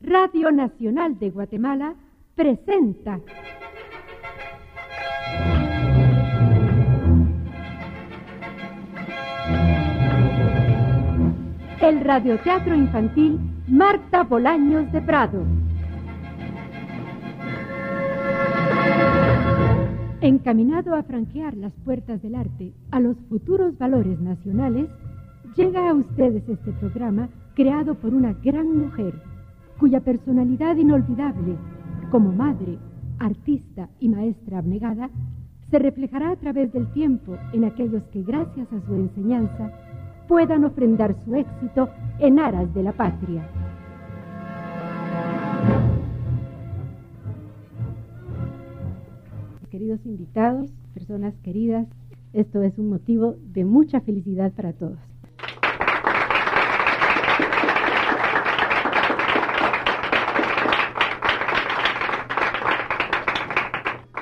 Radio Nacional de Guatemala, presenta. El radioteatro infantil Marta Bolaños de Prado. Encaminado a franquear las puertas del arte a los futuros valores nacionales, llega a ustedes este programa creado por una gran mujer, cuya personalidad inolvidable, como madre, artista y maestra abnegada, se reflejará a través del tiempo en aquellos que gracias a su enseñanza puedan ofrendar su éxito en aras de la patria. Queridos invitados, personas queridas, esto es un motivo de mucha felicidad para todos.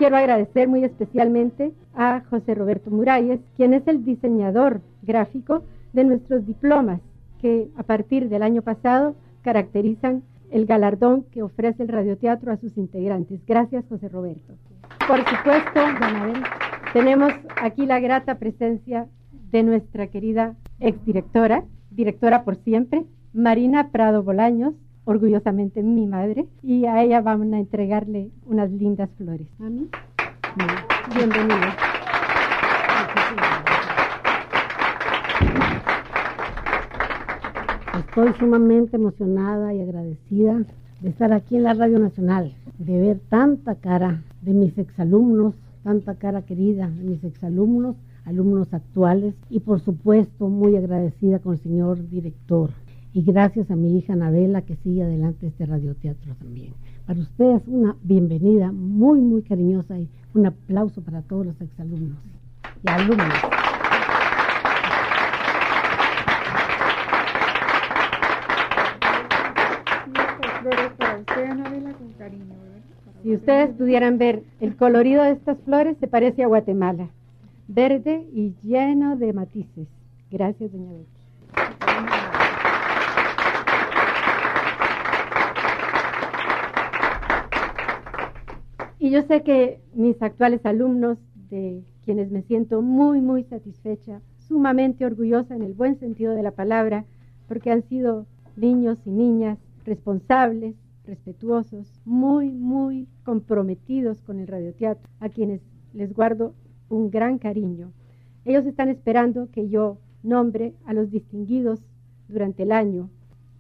Quiero agradecer muy especialmente a José Roberto Muralles, quien es el diseñador gráfico de nuestros diplomas, que a partir del año pasado caracterizan el galardón que ofrece el radioteatro a sus integrantes. Gracias, José Roberto. Por supuesto, tenemos aquí la grata presencia de nuestra querida exdirectora, directora por siempre, Marina Prado Bolaños, orgullosamente mi madre, y a ella vamos a entregarle unas lindas flores. Mami, bienvenida. Estoy sumamente emocionada y agradecida de estar aquí en la Radio Nacional, de ver tanta cara de mis exalumnos, tanta cara querida de mis exalumnos, alumnos actuales y por supuesto muy agradecida con el señor director y gracias a mi hija Anabela que sigue adelante este radioteatro también. Para ustedes una bienvenida muy, muy cariñosa y un aplauso para todos los exalumnos y alumnos. Si ustedes pudieran ver el colorido de estas flores, se parece a Guatemala. Verde y lleno de matices. Gracias, doña Betty. Y yo sé que mis actuales alumnos, de quienes me siento muy, muy satisfecha, sumamente orgullosa en el buen sentido de la palabra, porque han sido niños y niñas responsables, respetuosos, muy, muy comprometidos con el radioteatro, a quienes les guardo un gran cariño. Ellos están esperando que yo nombre a los distinguidos durante el año.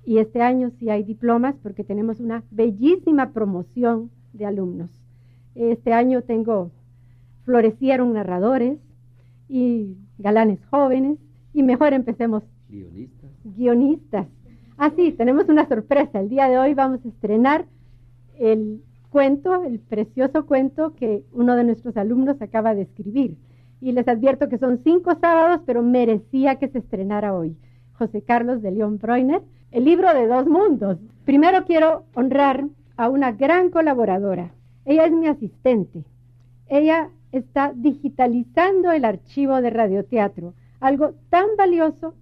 Y este año sí hay diplomas porque tenemos una bellísima promoción de alumnos. Este año tengo, florecieron narradores y galanes jóvenes y mejor empecemos. Guionistas. Guionistas. Ah, sí, tenemos una sorpresa. El día de hoy vamos a estrenar el cuento, el precioso cuento que uno de nuestros alumnos acaba de escribir. Y les advierto que son cinco sábados, pero merecía que se estrenara hoy. José Carlos de León Breuner, el libro de dos mundos. Primero quiero honrar a una gran colaboradora, ella es mi asistente. Ella está digitalizando el archivo de radioteatro, algo tan valioso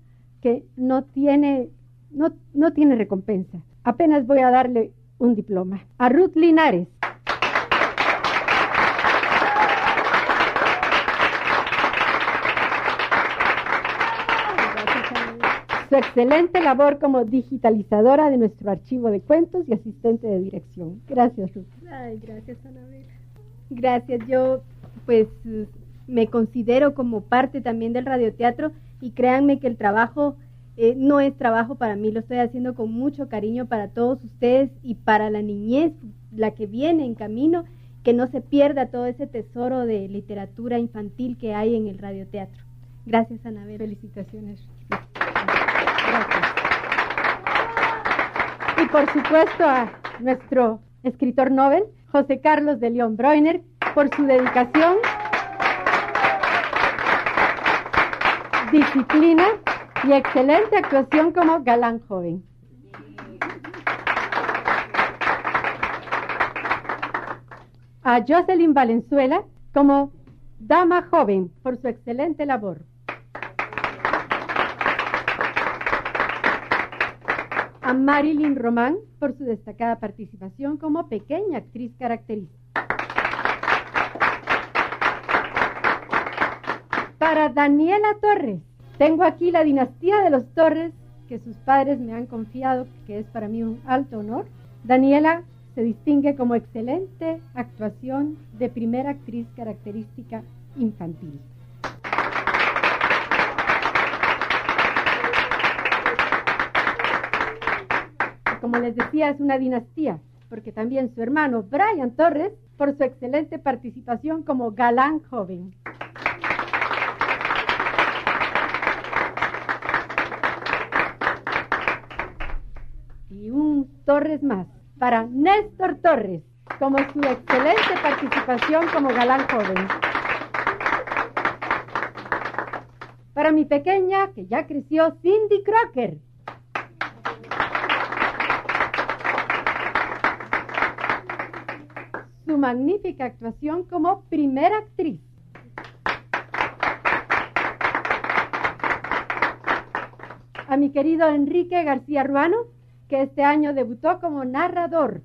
que no tiene, no, no tiene recompensa. Apenas voy a darle un diploma. A Ruth Linares. Su excelente labor como digitalizadora de nuestro archivo de cuentos y asistente de dirección. Gracias, Ruth. Ay, gracias, Anabel. Gracias. Yo, pues, me considero como parte también del radioteatro y créanme que el trabajo eh, no es trabajo para mí, lo estoy haciendo con mucho cariño para todos ustedes y para la niñez, la que viene en camino, que no se pierda todo ese tesoro de literatura infantil que hay en el radioteatro. Gracias, Anabel. Felicitaciones. Y por supuesto a nuestro escritor Nobel, José Carlos de León Breuner, por su dedicación, disciplina y excelente actuación como galán joven. A Jocelyn Valenzuela como dama joven por su excelente labor. A Marilyn Román por su destacada participación como pequeña actriz característica. Para Daniela Torres, tengo aquí la dinastía de los Torres que sus padres me han confiado, que es para mí un alto honor. Daniela se distingue como excelente actuación de primera actriz característica infantil. Como les decía, es una dinastía, porque también su hermano Brian Torres, por su excelente participación como galán joven. Y un Torres más para Néstor Torres, como su excelente participación como galán joven. Para mi pequeña, que ya creció, Cindy Crocker. Su magnífica actuación como primera actriz. A mi querido Enrique García Ruano, que este año debutó como narrador.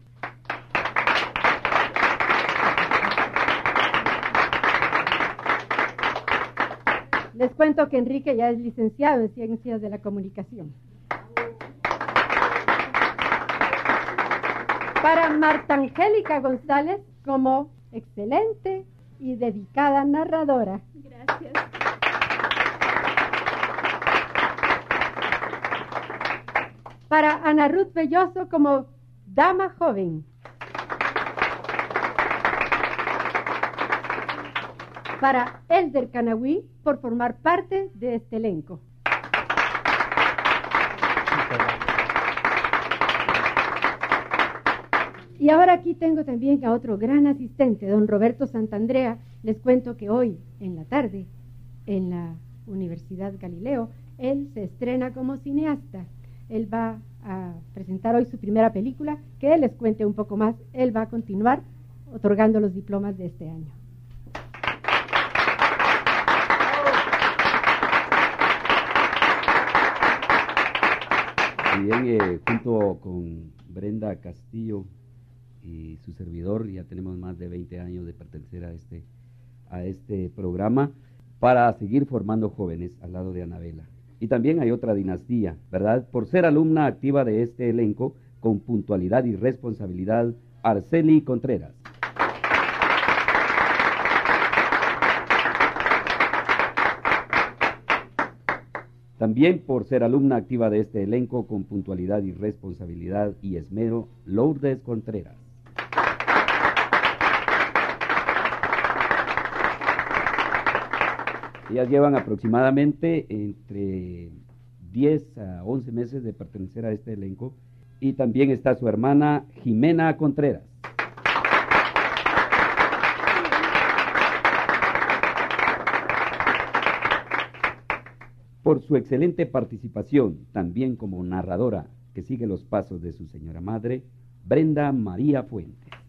Les cuento que Enrique ya es licenciado en Ciencias de la Comunicación. Para Marta Angélica González como excelente y dedicada narradora. Gracias. para Ana Ruth Belloso como dama joven. Para Elder Canahui por formar parte de este elenco. Y ahora aquí tengo también a otro gran asistente, don Roberto Santandrea. Les cuento que hoy en la tarde, en la Universidad Galileo, él se estrena como cineasta. Él va a presentar hoy su primera película, que él les cuente un poco más. Él va a continuar otorgando los diplomas de este año. Bien, eh, junto con Brenda Castillo y su servidor, ya tenemos más de 20 años de pertenecer a este, a este programa para seguir formando jóvenes al lado de Anabela. Y también hay otra dinastía, ¿verdad? Por ser alumna activa de este elenco, con puntualidad y responsabilidad, Arceli Contreras. También por ser alumna activa de este elenco con puntualidad y responsabilidad y esmero, Lourdes Contreras. Ellas llevan aproximadamente entre 10 a 11 meses de pertenecer a este elenco. Y también está su hermana Jimena Contreras. Por su excelente participación, también como narradora que sigue los pasos de su señora madre, Brenda María Fuentes.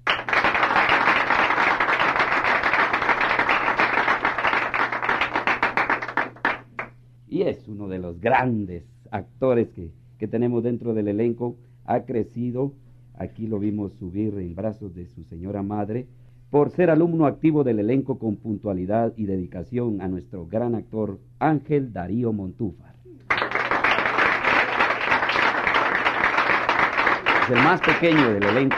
Y es uno de los grandes actores que, tenemos dentro del elenco. Ha crecido, aquí lo vimos subir en brazos de su señora madre, por ser alumno activo del elenco con puntualidad y dedicación a nuestro gran actor Ángel Darío Montúfar. Es el más pequeño del elenco.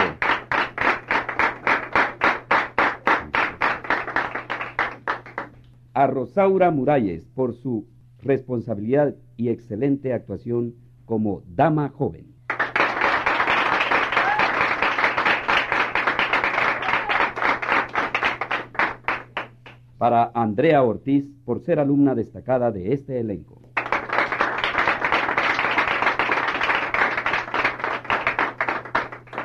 A Rosaura Muralles por su responsabilidad y excelente actuación como dama joven. Para Andrea Ortiz por ser alumna destacada de este elenco.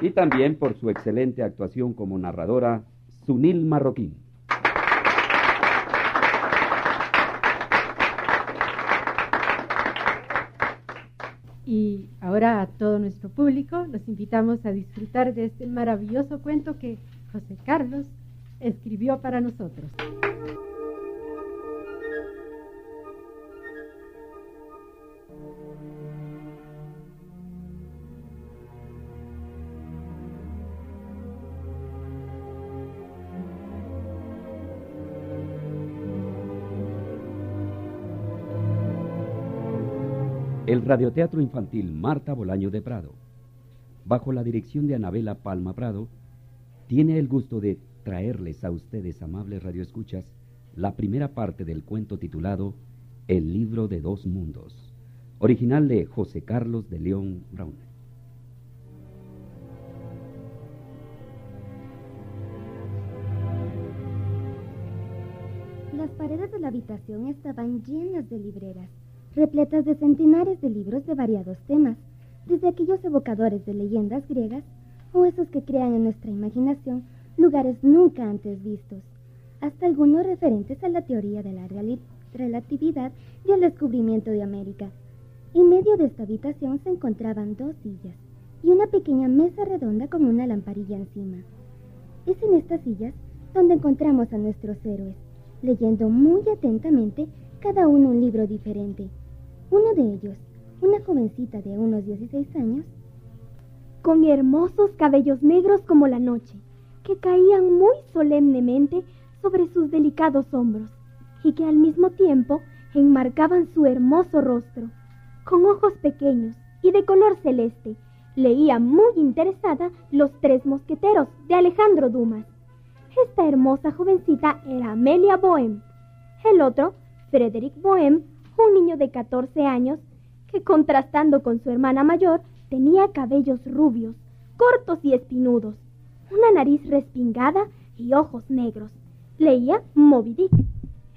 Y también por su excelente actuación como narradora, Sunil Marroquín. Y ahora a todo nuestro público los invitamos a disfrutar de este maravilloso cuento que José Carlos escribió para nosotros. Radioteatro infantil Marta Bolaño de Prado, bajo la dirección de Anabela Palma Prado, tiene el gusto de traerles a ustedes, amables radioescuchas, la primera parte del cuento titulado El libro de dos mundos, original de José Carlos de León Brown. Las paredes de la habitación estaban llenas de libreras, repletas de centenares de libros de variados temas, desde aquellos evocadores de leyendas griegas o esos que crean en nuestra imaginación lugares nunca antes vistos, hasta algunos referentes a la teoría de la relatividad y al descubrimiento de América. En medio de esta habitación se encontraban dos sillas y una pequeña mesa redonda con una lamparilla encima. Es en estas sillas donde encontramos a nuestros héroes, leyendo muy atentamente cada uno un libro diferente. Uno de ellos, una jovencita de unos 16 años, con hermosos cabellos negros como la noche, que caían muy solemnemente sobre sus delicados hombros y que al mismo tiempo enmarcaban su hermoso rostro. Con ojos pequeños y de color celeste, leía muy interesada Los Tres Mosqueteros de Alejandro Dumas. Esta hermosa jovencita era Amelia Bohem. El otro, Frederick Bohem, un niño de 14 años que contrastando con su hermana mayor tenía cabellos rubios, cortos y espinudos, una nariz respingada y ojos negros. Leía Moby Dick.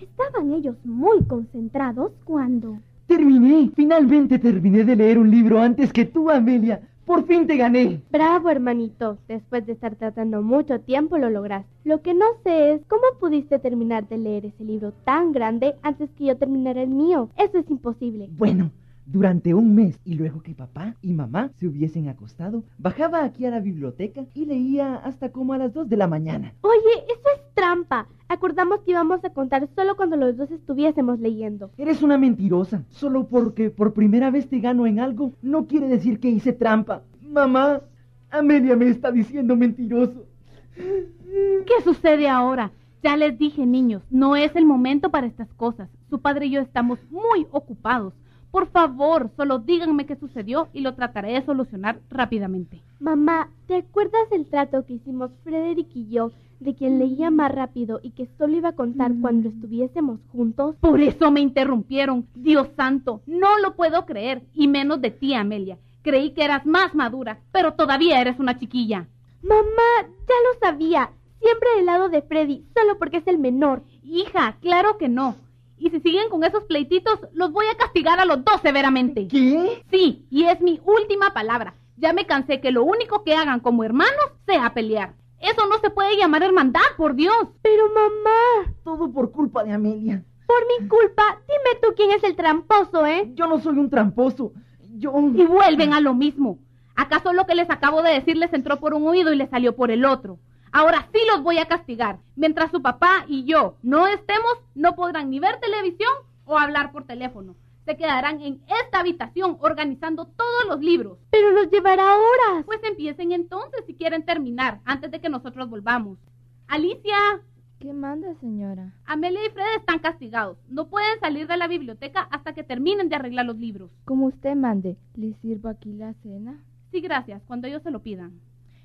Estaban ellos muy concentrados cuando... Terminé, finalmente terminé de leer un libro antes que tú, Amelia. Por fin te gané. Bravo, hermanito. Después de estar tratando mucho tiempo lo lograste. Lo que no sé es cómo pudiste terminar de leer ese libro tan grande antes que yo terminara el mío. Eso es imposible. Bueno, durante un mes y luego que papá y mamá se hubiesen acostado, bajaba aquí a la biblioteca y leía hasta como a las dos de la mañana. Oye, eso es trampa. Acordamos que íbamos a contar solo cuando los dos estuviésemos leyendo. Eres una mentirosa. Solo porque por primera vez te gano en algo no quiere decir que hice trampa. Mamá, Amelia me está diciendo mentiroso. ¿Qué sucede ahora? Ya les dije, niños, no es el momento para estas cosas. Su padre y yo estamos muy ocupados. Por favor, solo díganme qué sucedió y lo trataré de solucionar rápidamente. Mamá, ¿te acuerdas del trato que hicimos Frederick y yo de quien leía más rápido y que solo iba a contar Mm. cuando estuviésemos juntos? Por eso me interrumpieron. Dios santo, no lo puedo creer, y menos de ti, Amelia. Creí que eras más madura, pero todavía eres una chiquilla. Mamá, ya lo sabía. Siempre del lado de Freddy, solo porque es el menor. Hija, claro que no. Y si siguen con esos pleititos, los voy a castigar a los dos severamente. ¿Qué? Sí, y es mi última palabra. Ya me cansé que lo único que hagan como hermanos sea pelear. Eso no se puede llamar hermandad, por Dios. Pero mamá, Todo por culpa de Amelia. por mi culpa, dime tú quién es el tramposo, ¿eh? Yo no soy un tramposo. Yo... Y vuelven a lo mismo. ¿Acaso lo que les acabo de decir les entró por un oído y les salió por el otro? Ahora sí los voy a castigar. Mientras su papá y yo no estemos, no podrán ni ver televisión o hablar por teléfono. Se quedarán en esta habitación organizando todos los libros. Pero nos llevará horas. Pues empiecen entonces si quieren terminar, antes de que nosotros volvamos. Alicia, ¿Qué manda, señora? Amelia y Fred están castigados. No pueden salir de la biblioteca hasta que terminen de arreglar los libros. Como usted mande, ¿le sirvo aquí la cena? Sí, gracias, cuando ellos se lo pidan.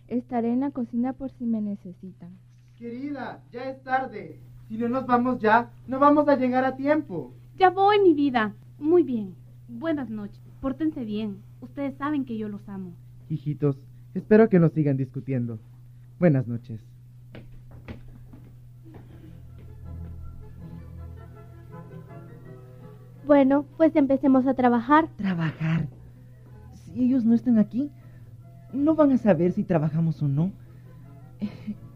Estaré en la cocina por si me necesitan. Querida, ya es tarde. Si no nos vamos ya, no vamos a llegar a tiempo. Ya voy, mi vida. Muy bien. Buenas noches. Pórtense bien. Ustedes saben que yo los amo. Hijitos, espero que no sigan discutiendo. Buenas noches. Bueno, pues empecemos a trabajar. Trabajar. Si ellos no están aquí, no van a saber si trabajamos o no.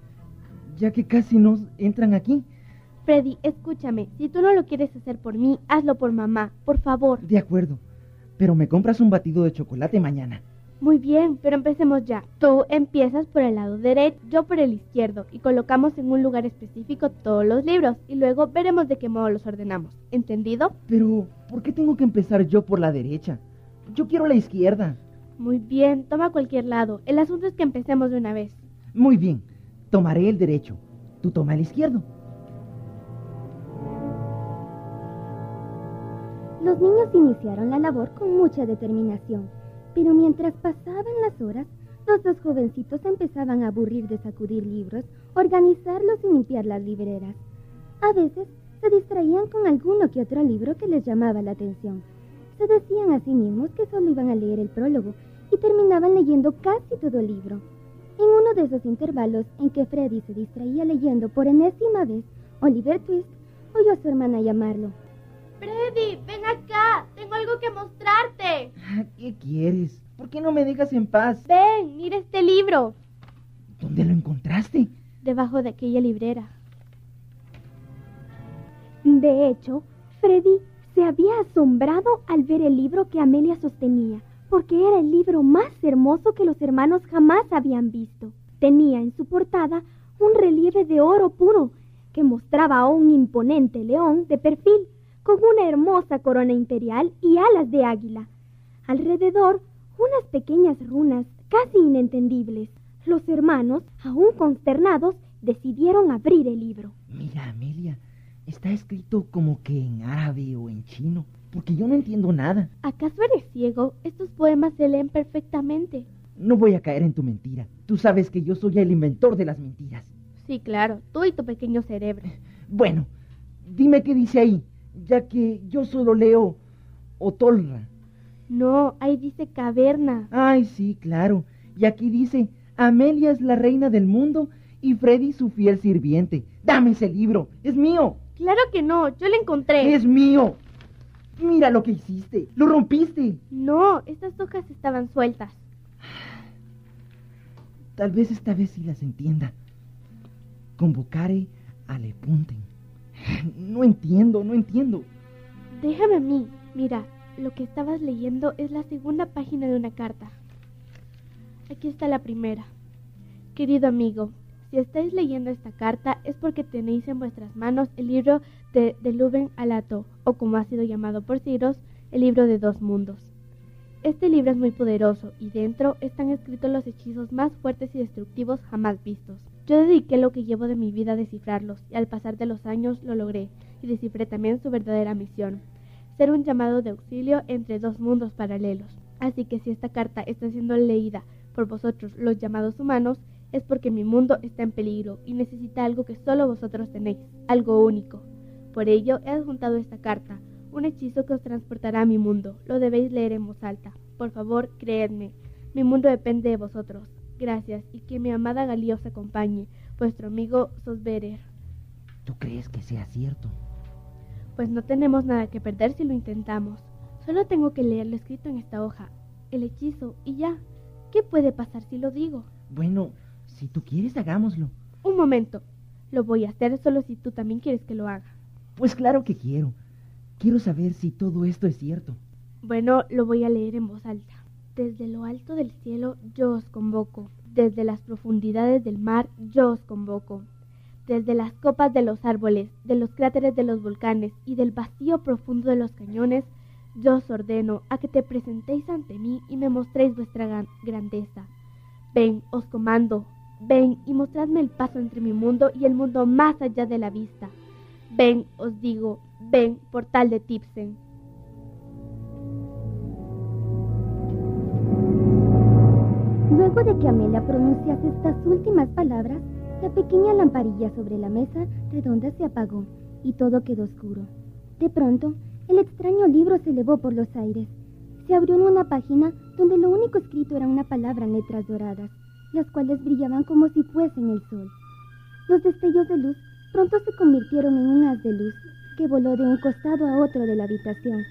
Ya que casi nos entran aquí. Freddy, escúchame. Si tú no lo quieres hacer por mí, hazlo por mamá, por favor. De acuerdo. Pero me compras un batido de chocolate mañana. Muy bien, pero empecemos ya. Tú empiezas por el lado derecho, yo por el izquierdo, y colocamos en un lugar específico todos los libros, y luego veremos de qué modo los ordenamos. ¿Entendido? Pero, ¿por qué tengo que empezar yo por la derecha? Yo quiero la izquierda. Muy bien, toma cualquier lado. El asunto es que empecemos de una vez. Muy bien. Tomaré el derecho. Tú toma el izquierdo. Los niños iniciaron la labor con mucha determinación, pero mientras pasaban las horas, los dos jovencitos empezaban a aburrir de sacudir libros, organizarlos y limpiar las libreras. A veces se distraían con alguno que otro libro que les llamaba la atención. Se decían a sí mismos que solo iban a leer el prólogo y terminaban leyendo casi todo el libro. En uno de esos intervalos en que Freddy se distraía leyendo por enésima vez, Oliver Twist oyó a su hermana llamarlo. Freddy, ven acá, tengo algo que mostrarte. Ah, ¿Qué quieres? ¿Por qué no me dejas en paz? Ven, mira este libro. ¿Dónde lo encontraste? Debajo de aquella librera. De hecho, Freddy se había asombrado al ver el libro que Amelia sostenía, porque era el libro más hermoso que los hermanos jamás habían visto. Tenía en su portada un relieve de oro puro que mostraba a un imponente león de perfil con una hermosa corona imperial y alas de águila. Alrededor, unas pequeñas runas casi inentendibles. Los hermanos, aún consternados, decidieron abrir el libro. Mira, Amelia, está escrito como que en árabe o en chino, porque yo no entiendo nada. ¿Acaso eres ciego? Estos poemas se leen perfectamente. No voy a caer en tu mentira. Tú sabes que yo soy el inventor de las mentiras. Sí, claro, tú y tu pequeño cerebro. Bueno, dime qué dice ahí, ya que yo solo leo Otolra. No, ahí dice caverna. Ay, sí, claro. Y aquí dice, Amelia es la reina del mundo y Freddy su fiel sirviente. Dame ese libro, es mío. Claro que no, yo lo encontré. Es mío. Mira lo que hiciste, lo rompiste. No, estas hojas estaban sueltas. Tal vez esta vez sí las entienda. Convocare a le punten. No entiendo, no entiendo. Déjame a mí. Mira, lo que estabas leyendo es la segunda página de una carta. Aquí está la primera. Querido amigo, si estáis leyendo esta carta es porque tenéis en vuestras manos el libro de, de Luben Alato, o como ha sido llamado por Ciros, el libro de dos mundos. Este libro es muy poderoso y dentro están escritos los hechizos más fuertes y destructivos jamás vistos. Yo dediqué lo que llevo de mi vida a descifrarlos y al pasar de los años lo logré y descifré también su verdadera misión, ser un llamado de auxilio entre dos mundos paralelos. Así que si esta carta está siendo leída por vosotros los llamados humanos, es porque mi mundo está en peligro y necesita algo que solo vosotros tenéis, algo único. Por ello he adjuntado esta carta, un hechizo que os transportará a mi mundo. Lo debéis leer en voz alta. Por favor, creedme. Mi mundo depende de vosotros. Gracias y que mi amada Galía os acompañe. Vuestro amigo Sosberer. ¿Tú crees que sea cierto? Pues no tenemos nada que perder si lo intentamos. Solo tengo que leer lo escrito en esta hoja, el hechizo y ya. ¿Qué puede pasar si lo digo? Bueno, si tú quieres, hagámoslo. Un momento. Lo voy a hacer solo si tú también quieres que lo haga. Pues claro que quiero. Quiero saber si todo esto es cierto. Bueno, lo voy a leer en voz alta. Desde lo alto del cielo yo os convoco. Desde las profundidades del mar yo os convoco. Desde las copas de los árboles, de los cráteres de los volcanes y del vacío profundo de los cañones, yo os ordeno a que te presentéis ante mí y me mostréis vuestra gran grandeza. Ven, os comando, ven y mostradme el paso entre mi mundo y el mundo más allá de la vista. Ven, os digo, ven, portal de Tipsen. Luego de que Amelia pronunciase estas últimas palabras, la pequeña lamparilla sobre la mesa redonda se apagó y todo quedó oscuro. De pronto, el extraño libro se elevó por los aires. Se abrió en una página donde lo único escrito era una palabra en letras doradas, las cuales brillaban como si fuesen el sol. Los destellos de luz pronto se convirtieron en un haz de luz que voló de un costado a otro de la habitación,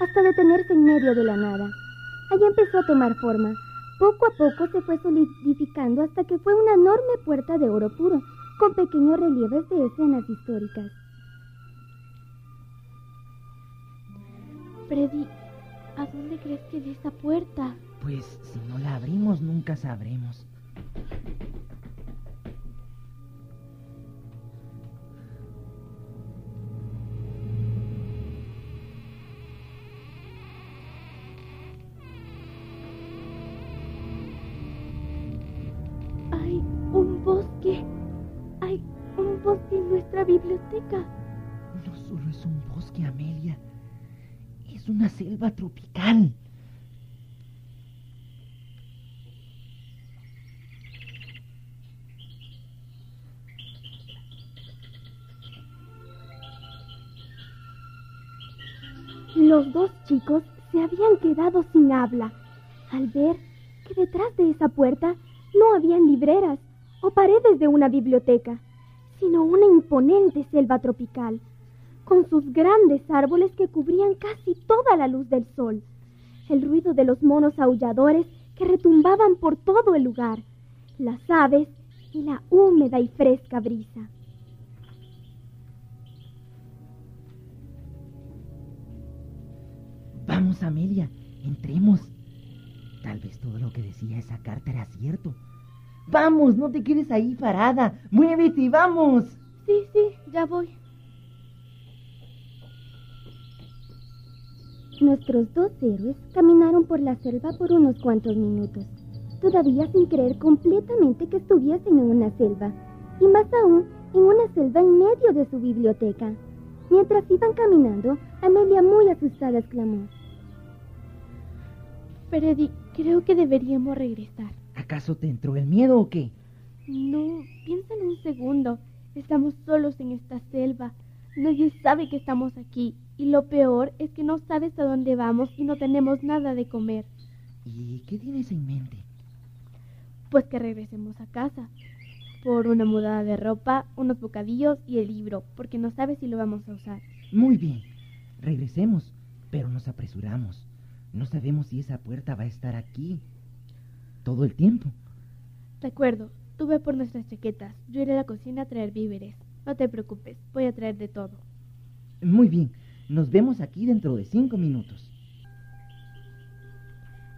hasta detenerse en medio de la nada. Allí empezó a tomar forma. Poco a poco se fue solidificando hasta que fue una enorme puerta de oro puro, con pequeños relieves de escenas históricas. Freddy, ¿a dónde crees que es esa puerta? Pues si no la abrimos nunca sabremos. Hay un bosque. Hay un bosque en nuestra biblioteca. No solo es un bosque, Amelia. Es una selva tropical. Los dos chicos se habían quedado sin habla al ver que detrás de esa puerta no habían libreras o paredes de una biblioteca, sino una imponente selva tropical, con sus grandes árboles que cubrían casi toda la luz del sol, el ruido de los monos aulladores que retumbaban por todo el lugar, las aves y la húmeda y fresca brisa. Vamos, Amelia, entremos. Tal vez todo lo que decía esa carta era cierto. Vamos, no te quedes ahí parada. Muévete, vamos. Sí, sí, ya voy. Nuestros dos héroes caminaron por la selva por unos cuantos minutos, todavía sin creer completamente que estuviesen en una selva, y más aún en una selva en medio de su biblioteca. Mientras iban caminando, Amelia muy asustada exclamó. Freddy, creo que deberíamos regresar. ¿Acaso te entró el miedo o qué? No, piénsalo un segundo. Estamos solos en esta selva. Nadie sabe que estamos aquí. Y lo peor es que no sabes a dónde vamos y no tenemos nada de comer. ¿Y qué tienes en mente? Pues que regresemos a casa. Por una mudada de ropa, unos bocadillos y el libro, porque no sabes si lo vamos a usar. Muy bien. Regresemos, pero nos apresuramos. No sabemos si esa puerta va a estar aquí todo el tiempo. De acuerdo, tú ve por nuestras chaquetas. Yo iré a la cocina a traer víveres. No te preocupes, voy a traer de todo. Muy bien, nos vemos aquí dentro de cinco minutos.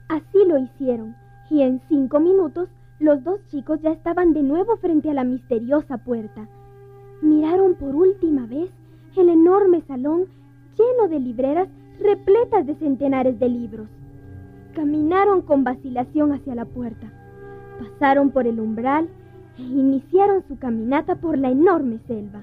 Así lo hicieron, y en cinco minutos los dos chicos ya estaban de nuevo frente a la misteriosa puerta. Miraron por última vez el enorme salón lleno de libreras repletas de centenares de libros. Caminaron con vacilación hacia la puerta, pasaron por el umbral e iniciaron su caminata por la enorme selva.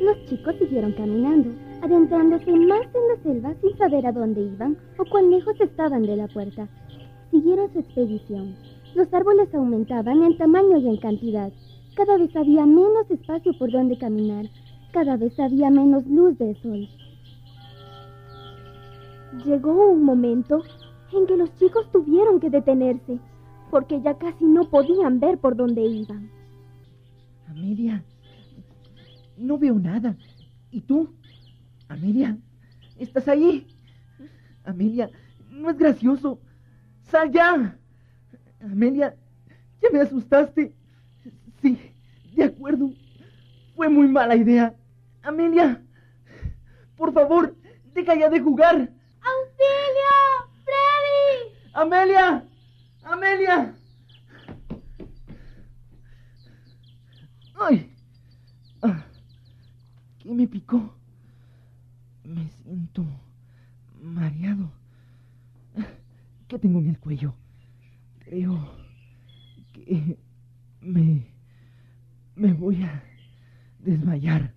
Los chicos siguieron caminando, adentrándose más en la selva sin saber a dónde iban o cuán lejos estaban de la puerta. Siguieron su expedición. Los árboles aumentaban en tamaño y en cantidad. Cada vez había menos espacio por donde caminar cada vez había menos luz del sol. Llegó un momento en que los chicos tuvieron que detenerse, porque ya casi no podían ver por dónde iban. Amelia, no veo nada. ¿Y tú? Amelia, ¿estás ahí? Amelia, no es gracioso. ¡Sal ya! Amelia, ya me asustaste. Sí, de acuerdo. Fue muy mala idea. Amelia, por favor, deja ya de jugar. ¡Auxilio! ¡Freddy! ¡Amelia! ¡Amelia! ¡Ay! Ah, ¿Qué me picó? Me siento mareado. ¿Qué tengo en el cuello? Creo que me... me voy a desmayar.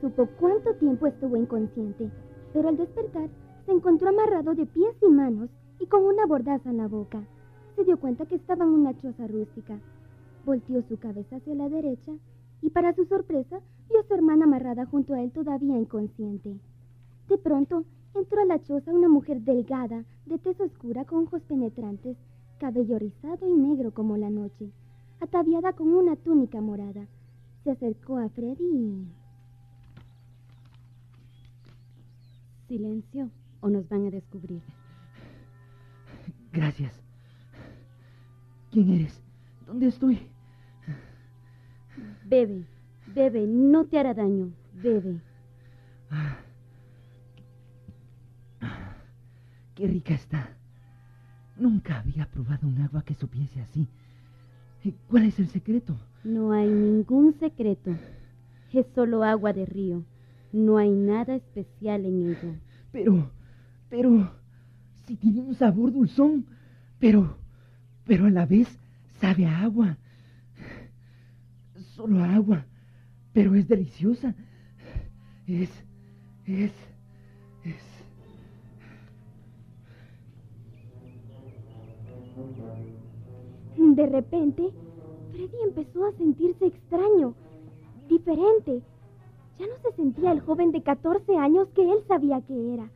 Supo cuánto tiempo estuvo inconsciente, pero al despertar se encontró amarrado de pies y manos y con una bordaza en la boca. Se dio cuenta que estaba en una choza rústica. Volteó su cabeza hacia la derecha y para su sorpresa vio a su hermana amarrada junto a él todavía inconsciente. De pronto entró a la choza una mujer delgada, de tez oscura con ojos penetrantes, cabello rizado y negro como la noche, ataviada con una túnica morada. Se acercó a Freddy y... Silencio o nos van a descubrir. Gracias. ¿Quién eres? ¿Dónde estoy? Bebe, bebe, no te hará daño. Bebe. Qué rica está. Nunca había probado un agua que supiese así. ¿Cuál es el secreto? No hay ningún secreto. Es solo agua de río. No hay nada especial en ella. Pero, pero, si tiene un sabor dulzón, pero, pero a la vez sabe a agua. Solo agua, pero es deliciosa. Es, es, es. De repente, Freddy empezó a sentirse extraño, diferente. Ya no se sentía el joven de 14 años que él sabía que era.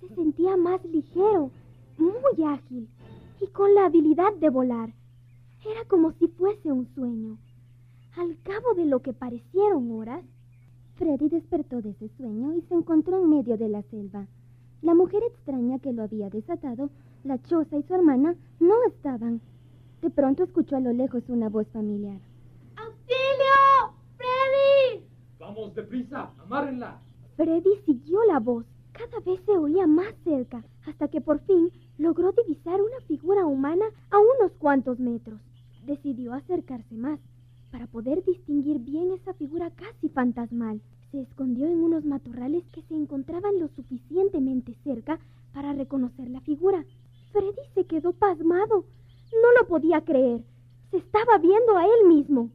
Se sentía más ligero, muy ágil y con la habilidad de volar. Era como si fuese un sueño. Al cabo de lo que parecieron horas, Freddy despertó de ese sueño y se encontró en medio de la selva. La mujer extraña que lo había desatado, la choza y su hermana no estaban. De pronto escuchó a lo lejos una voz familiar. Vamos deprisa, amárrenla. Freddy siguió la voz. Cada vez se oía más cerca, hasta que por fin logró divisar una figura humana a unos cuantos metros. Decidió acercarse más para poder distinguir bien esa figura casi fantasmal. Se escondió en unos matorrales que se encontraban lo suficientemente cerca para reconocer la figura. Freddy se quedó pasmado. No lo podía creer. Se estaba viendo a él mismo.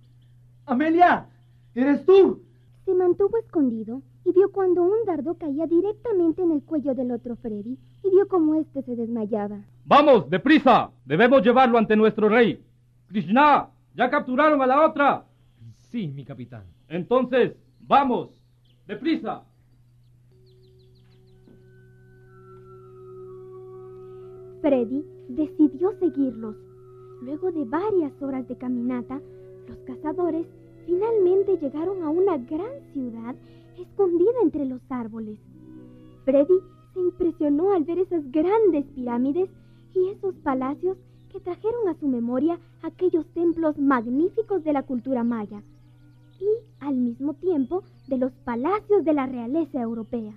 Amelia, ¿eres tú? Se mantuvo escondido y vio cuando un dardo caía directamente en el cuello del otro Freddy y vio cómo éste se desmayaba. Vamos, deprisa. Debemos llevarlo ante nuestro rey. Krishna, ¿ya capturaron a la otra? Sí, mi capitán. Entonces, vamos, deprisa. Freddy decidió seguirlos. Luego de varias horas de caminata, los cazadores finalmente llegaron a una gran ciudad escondida entre los árboles. Freddy se impresionó al ver esas grandes pirámides y esos palacios que trajeron a su memoria aquellos templos magníficos de la cultura maya y al mismo tiempo de los palacios de la realeza europea.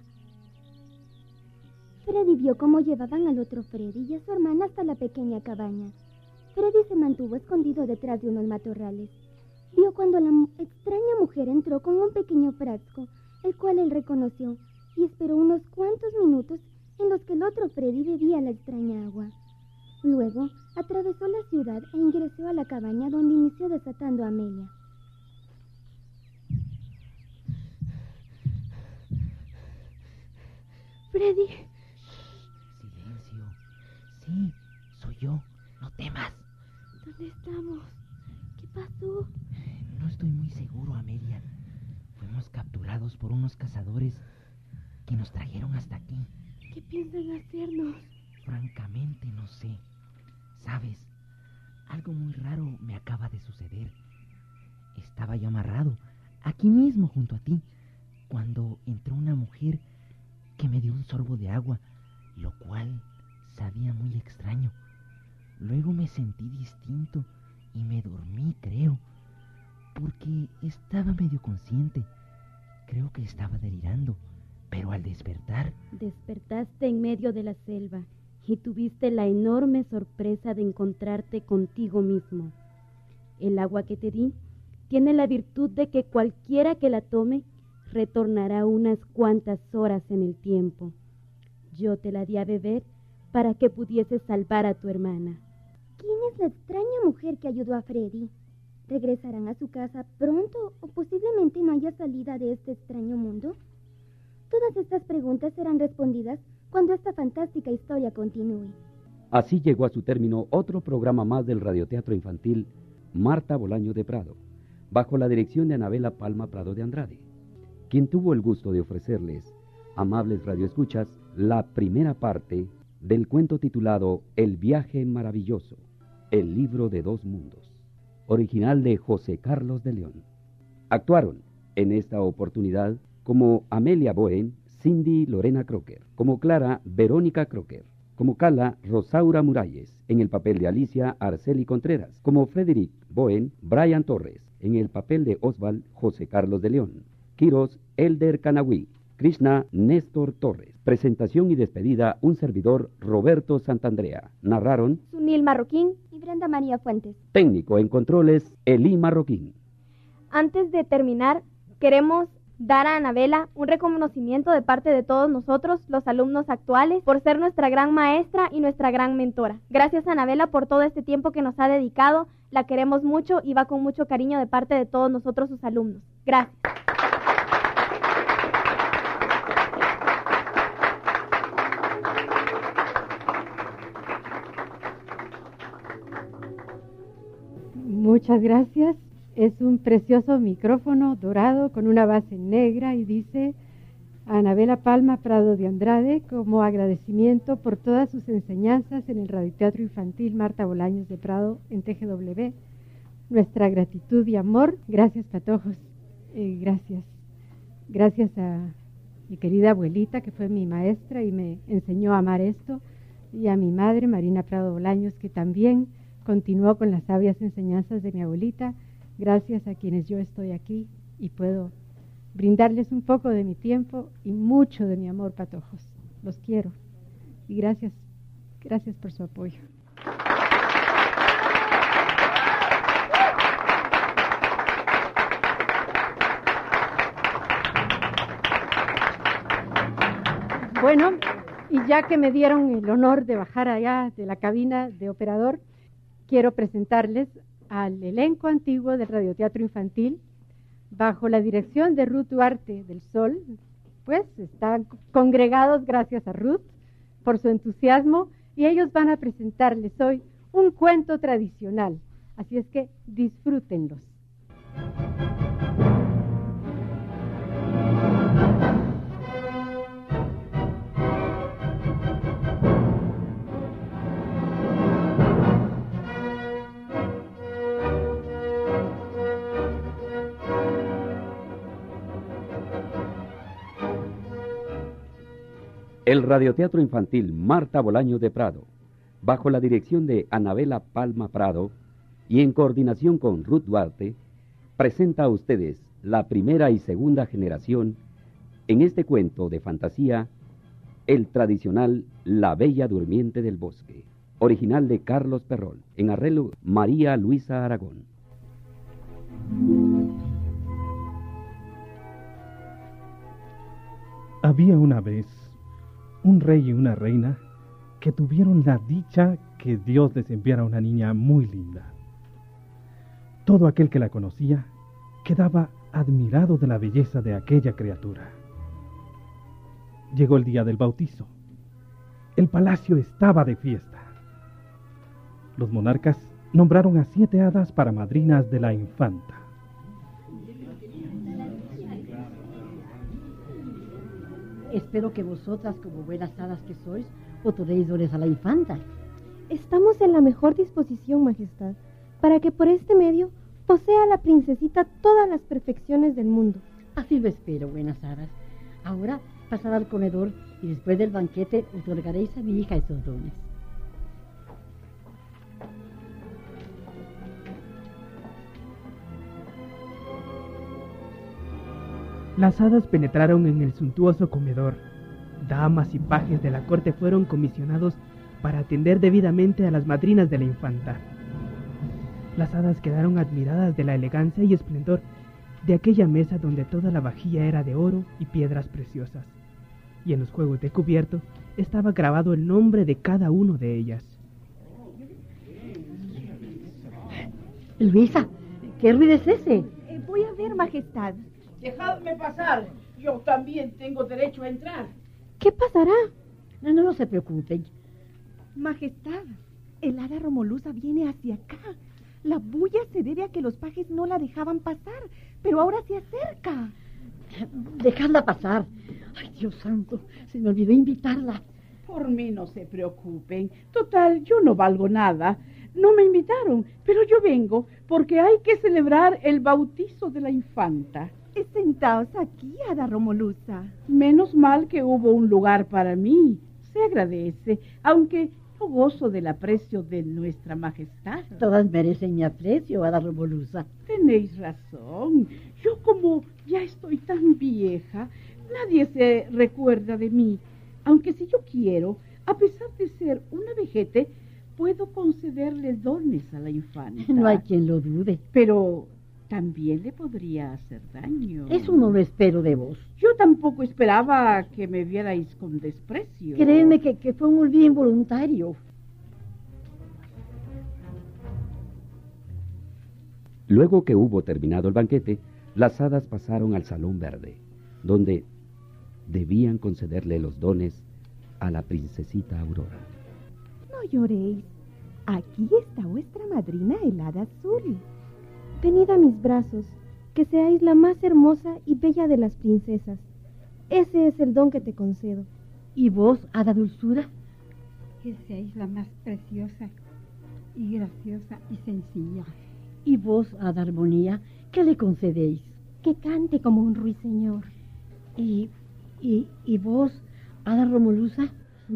Freddy vio cómo llevaban al otro Freddy y a su hermana hasta la pequeña cabaña. Freddy se mantuvo escondido detrás de unos matorrales. Vio cuando la extraña mujer entró con un pequeño frasco, el cual él reconoció, y esperó unos cuantos minutos en los que el otro Freddy bebía la extraña agua. Luego atravesó la ciudad e ingresó a la cabaña donde inició desatando a Amelia. Freddy. Silencio. Sí, soy yo. No temas. ¿Dónde estamos? ¿Qué pasó? Estoy muy seguro, Amelia. Fuimos capturados por unos cazadores que nos trajeron hasta aquí. ¿Qué piensan hacernos? Francamente no sé. Sabes, algo muy raro me acaba de suceder. Estaba yo amarrado, aquí mismo junto a ti, cuando entró una mujer que me dio un sorbo de agua, lo cual sabía muy extraño. Luego me sentí distinto y me dormí, creo, porque estaba medio consciente. Creo que estaba delirando, pero al despertar... Despertaste en medio de la selva y tuviste la enorme sorpresa de encontrarte contigo mismo. El agua que te di tiene la virtud de que cualquiera que la tome retornará unas cuantas horas en el tiempo. Yo te la di a beber para que pudieses salvar a tu hermana. ¿Quién es la extraña mujer que ayudó a Freddy? ¿Regresarán a su casa pronto o posiblemente no haya salida de este extraño mundo? Todas estas preguntas serán respondidas cuando esta fantástica historia continúe. Así llegó a su término otro programa más del radioteatro infantil Marta Bolaño de Prado, bajo la dirección de Anabela Palma Prado de Andrade, quien tuvo el gusto de ofrecerles, amables radioescuchas, la primera parte del cuento titulado El viaje maravilloso, el libro de dos mundos, original de José Carlos de León. Actuaron en esta oportunidad como Amelia Boen, Cindy Lorena Crocker, como Clara Verónica Crocker, como Cala Rosaura Muralles, en el papel de Alicia Arceli Contreras, como Frederick Boen, Brian Torres, en el papel de Oswald José Carlos de León, Kiros Elder Canahui, Krishna Néstor Torres. Presentación y despedida, un servidor Roberto Santandrea. Narraron Sunil Marroquín y Brenda María Fuentes. Técnico en controles, Elí Marroquín. Antes de terminar, queremos dar a Anabela un reconocimiento de parte de todos nosotros, los alumnos actuales, por ser nuestra gran maestra y nuestra gran mentora. Gracias Anabela por todo este tiempo que nos ha dedicado, la queremos mucho y va con mucho cariño de parte de todos nosotros sus alumnos. Gracias. Muchas gracias. Es un precioso micrófono dorado con una base negra y dice Anabela Palma Prado de Andrade como agradecimiento por todas sus enseñanzas en el radioteatro infantil Marta Bolaños de Prado en TGW. Nuestra gratitud y amor. Gracias, Patojos. Eh, gracias. Gracias a mi querida abuelita que fue mi maestra y me enseñó a amar esto y a mi madre Marina Prado Bolaños que también continuó con las sabias enseñanzas de mi abuelita, gracias a quienes yo estoy aquí y puedo brindarles un poco de mi tiempo y mucho de mi amor, patojos. Los quiero y gracias, gracias por su apoyo. Bueno, y ya que me dieron el honor de bajar allá de la cabina de operador, quiero presentarles al elenco antiguo del radioteatro infantil bajo la dirección de Ruth Duarte del Sol. Pues están congregados gracias a Ruth por su entusiasmo y ellos van a presentarles hoy un cuento tradicional. Así es que disfrútenlos. El Radioteatro Infantil Marta Bolaño de Prado, bajo la dirección de Anabela Palma Prado y en coordinación con Ruth Duarte, presenta a ustedes la primera y segunda generación en este cuento de fantasía, el tradicional La Bella Durmiente del Bosque, original de Carlos Perrol, en arreglo María Luisa Aragón. Había una vez un rey y una reina que tuvieron la dicha que Dios les enviara una niña muy linda. Todo aquel que la conocía quedaba admirado de la belleza de aquella criatura. Llegó el día del bautizo. El palacio estaba de fiesta. Los monarcas nombraron a siete hadas para madrinas de la infanta. Espero que vosotras, como buenas hadas que sois, otorguéis dones a la infanta. Estamos en la mejor disposición, Majestad, para que por este medio posea la princesita todas las perfecciones del mundo. Así lo espero, buenas hadas. Ahora pasad al comedor y después del banquete otorgaréis a mi hija esos dones. Las hadas penetraron en el suntuoso comedor. Damas y pajes de la corte fueron comisionados para atender debidamente a las madrinas de la infanta. Las hadas quedaron admiradas de la elegancia y esplendor de aquella mesa donde toda la vajilla era de oro y piedras preciosas, y en los juegos de cubierto estaba grabado el nombre de cada uno de ellas. Luisa, ¿qué ruido es ese? Eh, voy a ver, Majestad. Dejadme pasar. Yo también tengo derecho a entrar. ¿Qué pasará? No, no, no se preocupen. Majestad, el hada Romolusa viene hacia acá. La bulla se debe a que los pajes no la dejaban pasar, pero ahora se acerca. Dejadla pasar. Ay, Dios santo, se me olvidó invitarla. Por mí no se preocupen. Total, yo no valgo nada. No me invitaron, pero yo vengo porque hay que celebrar el bautizo de la infanta. Sentaos aquí, Hada Romolusa. Menos mal que hubo un lugar para mí. Se agradece, aunque no gozo del aprecio de nuestra majestad. Todas merecen mi aprecio, Hada Romolusa. Tenéis razón. Yo como ya estoy tan vieja, nadie se recuerda de mí. Aunque si yo quiero, a pesar de ser una vejete, puedo concederle dones a la infanta. No hay quien lo dude. Pero también le podría hacer daño. Eso no lo espero de vos. Yo tampoco esperaba que me vierais con desprecio. Créeme que, que fue un olvido involuntario. Luego que hubo terminado el banquete, las hadas pasaron al Salón Verde, donde debían concederle los dones a la princesita Aurora. No lloréis. Aquí está vuestra madrina helada azul. Venid a mis brazos, que seáis la más hermosa y bella de las princesas. Ese es el don que te concedo. ¿Y vos, hada dulzura? Que seáis la más preciosa y graciosa y sencilla. ¿Y vos, hada armonía, qué le concedéis? Que cante como un ruiseñor. ¿Y, y, y vos, hada romolusa?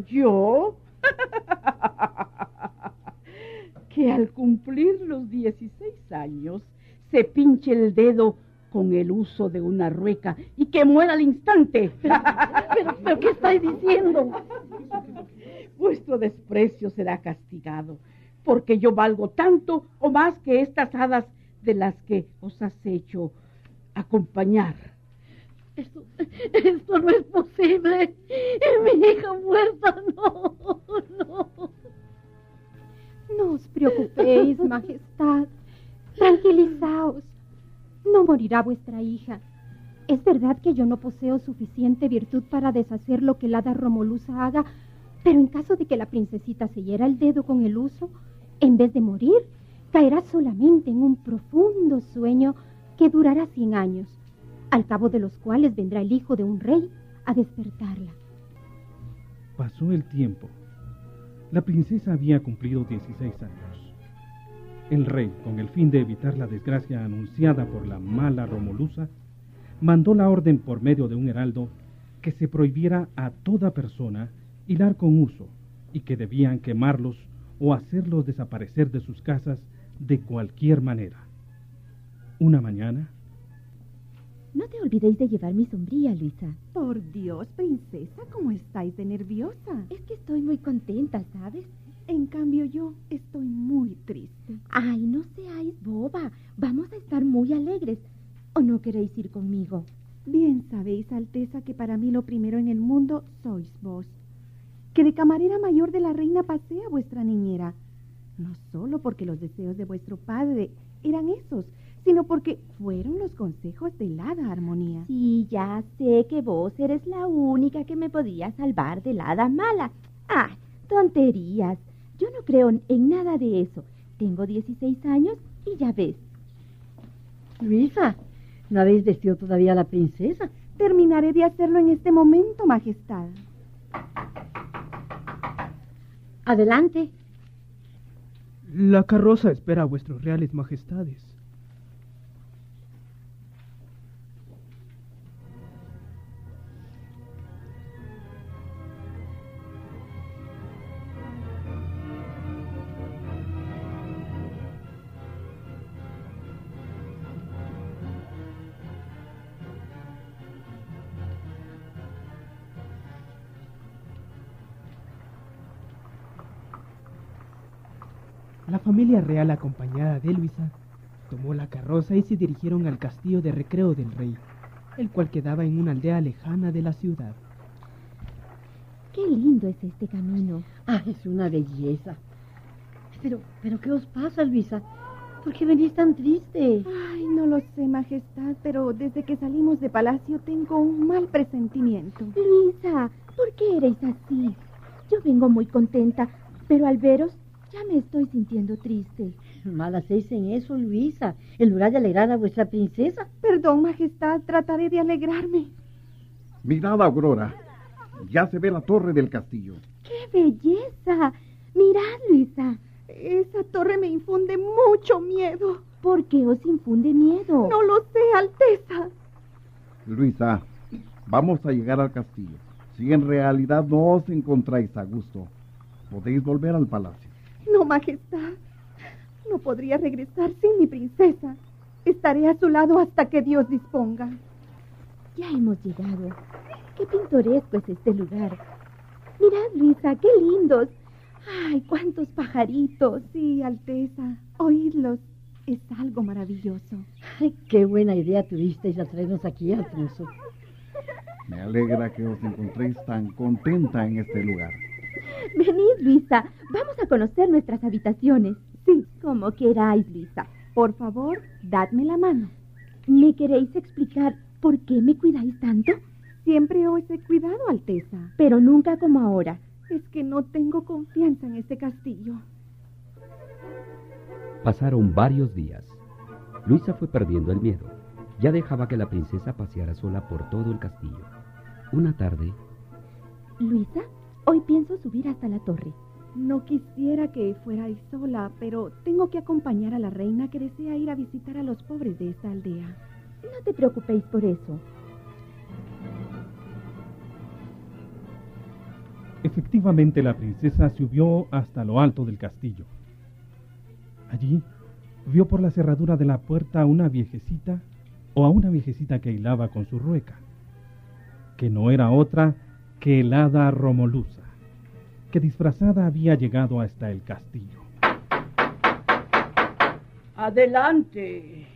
¿Yo? que al cumplir los 16 años se pinche el dedo con el uso de una rueca y que muera al instante. ¿Pero, pero, qué estáis diciendo? Vuestro desprecio será castigado, porque yo valgo tanto o más que estas hadas de las que os has hecho acompañar. Esto, esto no es posible. Mi hija muerta, no, no. No os preocupéis, Majestad. Tranquilizaos. No morirá vuestra hija. Es verdad que yo no poseo suficiente virtud para deshacer lo que el hada Romolusa haga, pero en caso de que la princesita se hiera el dedo con el uso, en vez de morir, caerá solamente en un profundo sueño que durará cien años, al cabo de los cuales vendrá el hijo de un rey a despertarla. Pasó el tiempo. La princesa había cumplido 16 años. El rey, con el fin de evitar la desgracia anunciada por la mala Romolusa, mandó la orden por medio de un heraldo que se prohibiera a toda persona hilar con uso y que debían quemarlos o hacerlos desaparecer de sus casas de cualquier manera. Una mañana... No te olvidéis de llevar mi sombría, Luisa. Por Dios, princesa, ¿cómo estáis de nerviosa? Es que estoy muy contenta, ¿sabes? En cambio yo estoy muy triste. Ay, no seáis boba. Vamos a estar muy alegres. ¿O no queréis ir conmigo? Bien sabéis, Alteza, que para mí lo primero en el mundo sois vos. Que de camarera mayor de la reina pasé a vuestra niñera. No solo porque los deseos de vuestro padre eran esos, sino porque fueron los consejos de hada armonía. Sí, ya sé que vos eres la única que me podía salvar de la hada mala. Ah, tonterías. Yo no creo en nada de eso. Tengo 16 años y ya ves. Luisa, ¿no habéis vestido todavía a la princesa? Terminaré de hacerlo en este momento, Majestad. Adelante. La carroza espera a vuestros reales majestades. Familia real acompañada de Luisa tomó la carroza y se dirigieron al castillo de recreo del rey, el cual quedaba en una aldea lejana de la ciudad. Qué lindo es este camino. Ah, es una belleza. Pero, pero ¿qué os pasa, Luisa? ¿Por qué venís tan triste? Ay, no lo sé, Majestad, pero desde que salimos de palacio tengo un mal presentimiento. Luisa, ¿por qué eres así? Yo vengo muy contenta, pero al veros ya me estoy sintiendo triste. Mal hacéis en eso, Luisa, en lugar de alegrar a vuestra princesa. Perdón, Majestad, trataré de alegrarme. Mirad, Aurora, ya se ve la torre del castillo. ¡Qué belleza! Mirad, Luisa. Esa torre me infunde mucho miedo. ¿Por qué os infunde miedo? No lo sé, Alteza. Luisa, vamos a llegar al castillo. Si en realidad no os encontráis a gusto, podéis volver al palacio. No, Majestad. No podría regresar sin mi princesa. Estaré a su lado hasta que Dios disponga. Ya hemos llegado. Qué pintoresco es este lugar. Mirad, Luisa, qué lindos. ¡Ay, cuántos pajaritos! Sí, Alteza, oírlos es algo maravilloso. Ay, qué buena idea tuvisteis de traernos aquí, Alfonso. Me alegra que os encontréis tan contenta en este lugar. Venid, Luisa. Vamos a conocer nuestras habitaciones. Sí, como queráis, Luisa. Por favor, dadme la mano. ¿Me queréis explicar por qué me cuidáis tanto? Siempre os he cuidado, Alteza. Pero nunca como ahora. Es que no tengo confianza en este castillo. Pasaron varios días. Luisa fue perdiendo el miedo. Ya dejaba que la princesa paseara sola por todo el castillo. Una tarde... Luisa, hoy pienso subir hasta la torre. No quisiera que fuerais sola, pero tengo que acompañar a la reina que desea ir a visitar a los pobres de esta aldea. No te preocupéis por eso. Efectivamente, la princesa subió hasta lo alto del castillo. Allí vio por la cerradura de la puerta a una viejecita o a una viejecita que hilaba con su rueca, que no era otra que el hada Romolusa, que disfrazada había llegado hasta el castillo. Adelante.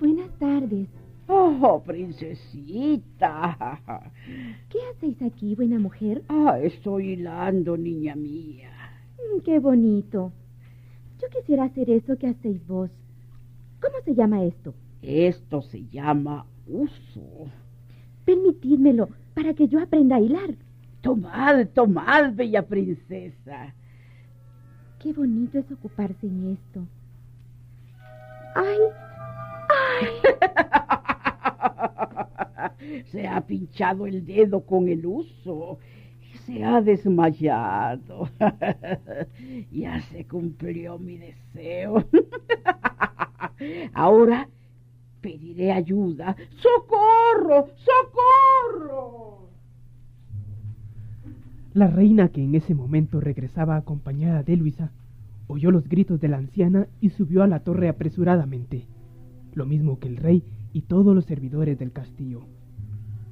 Buenas tardes. Oh, princesita. ¿Qué hacéis aquí, buena mujer? Ah, estoy hilando, niña mía. Mm, qué bonito. Yo quisiera hacer eso que hacéis vos. ¿Cómo se llama esto? Esto se llama uso. Permitidmelo para que yo aprenda a hilar. Tomad, tomad, bella princesa. Qué bonito es ocuparse en esto. ¡Ay! ¡Ay! se ha pinchado el dedo con el uso y se ha desmayado. ya se cumplió mi deseo. Ahora pediré ayuda. ¡Socorro! ¡Socorro! La reina, que en ese momento regresaba acompañada de Luisa, oyó los gritos de la anciana y subió a la torre apresuradamente, lo mismo que el rey y todos los servidores del castillo.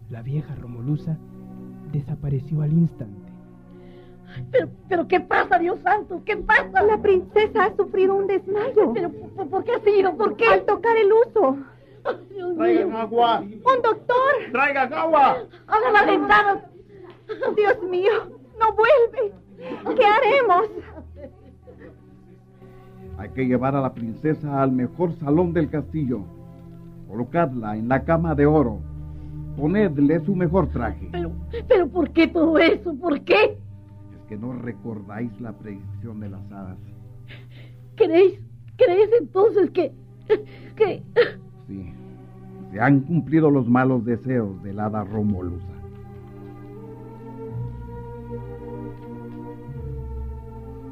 La vieja Romolusa desapareció al instante. Pero, pero, ¿qué pasa, Dios santo? ¿Qué pasa? La princesa ha sufrido un desmayo. ¿Pero por, por qué ha sido? ¿Por qué? Al tocar el uso. Dios Traigan mío. agua. ¡Un doctor! Traigan agua. ¡Abra la ventana! Dios mío, no vuelve. ¿Qué haremos? Hay que llevar a la princesa al mejor salón del castillo. Colocadla en la cama de oro. Ponedle su mejor traje. Pero, pero, ¿por qué todo eso? ¿Por qué? Es que no recordáis la predicción de las hadas. ¿Creéis, creéis entonces que, que... Sí, se han cumplido los malos deseos del hada Romolusa.